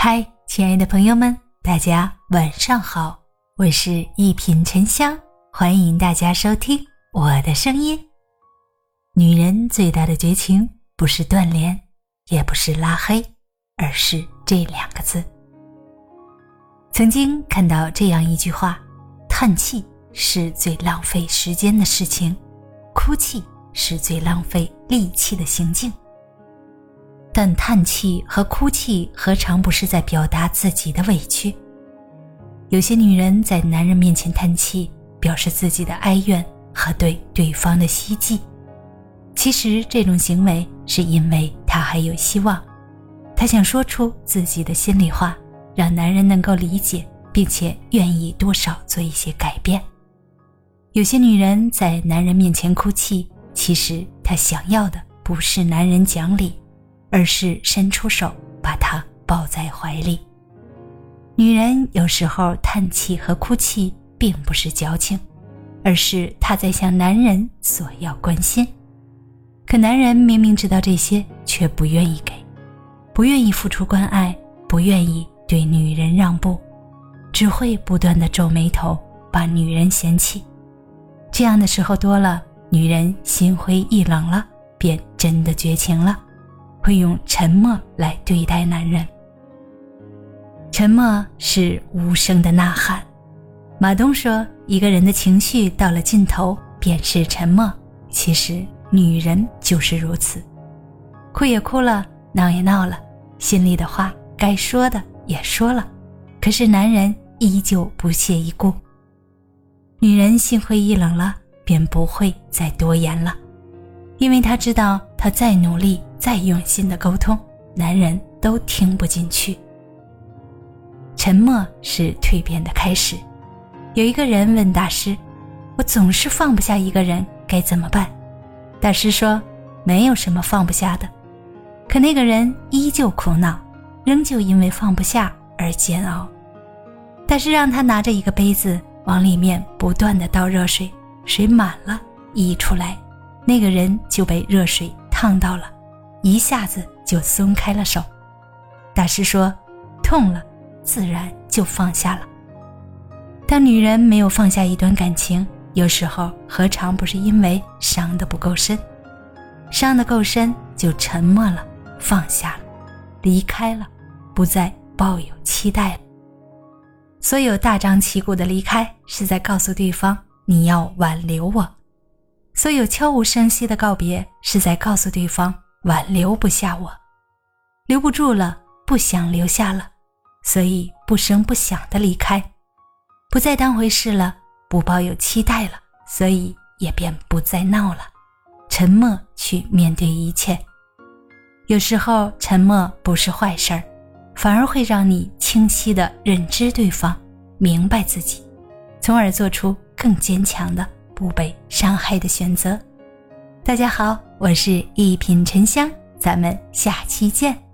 嗨，亲爱的朋友们，大家晚上好，我是一品沉香，欢迎大家收听我的声音。女人最大的绝情，不是断联，也不是拉黑，而是这两个字。曾经看到这样一句话：叹气是最浪费时间的事情，哭泣是最浪费力气的行径。但叹气和哭泣何尝不是在表达自己的委屈？有些女人在男人面前叹气，表示自己的哀怨和对对方的希冀。其实这种行为是因为她还有希望，她想说出自己的心里话，让男人能够理解，并且愿意多少做一些改变。有些女人在男人面前哭泣，其实她想要的不是男人讲理。而是伸出手把他抱在怀里。女人有时候叹气和哭泣，并不是矫情，而是她在向男人索要关心。可男人明明知道这些，却不愿意给，不愿意付出关爱，不愿意对女人让步，只会不断的皱眉头，把女人嫌弃。这样的时候多了，女人心灰意冷了，便真的绝情了。会用沉默来对待男人。沉默是无声的呐喊。马东说：“一个人的情绪到了尽头，便是沉默。”其实，女人就是如此，哭也哭了，闹也闹了，心里的话该说的也说了，可是男人依旧不屑一顾。女人心灰意冷了，便不会再多言了，因为她知道，她再努力。再用心的沟通，男人都听不进去。沉默是蜕变的开始。有一个人问大师：“我总是放不下一个人，该怎么办？”大师说：“没有什么放不下的。”可那个人依旧苦恼，仍旧因为放不下而煎熬。大师让他拿着一个杯子，往里面不断的倒热水，水满了溢出来，那个人就被热水烫到了。一下子就松开了手，大师说：“痛了，自然就放下了。”当女人没有放下一段感情，有时候何尝不是因为伤得不够深？伤得够深，就沉默了，放下了，离开了，不再抱有期待了。所有大张旗鼓的离开，是在告诉对方你要挽留我；所有悄无声息的告别，是在告诉对方。挽留不下我，留不住了，不想留下了，所以不声不响的离开，不再当回事了，不抱有期待了，所以也便不再闹了，沉默去面对一切。有时候沉默不是坏事儿，反而会让你清晰的认知对方，明白自己，从而做出更坚强的、不被伤害的选择。大家好。我是一品沉香，咱们下期见。